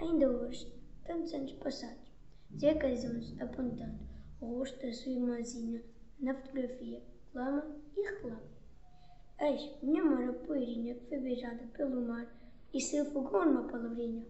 Ainda hoje, tantos anos passados, Zé Casões, apontando o rosto da sua irmãzinha na fotografia, clama e reclama. Eis, minha mora poeirinha que foi beijada pelo mar e se afogou numa palavrinha.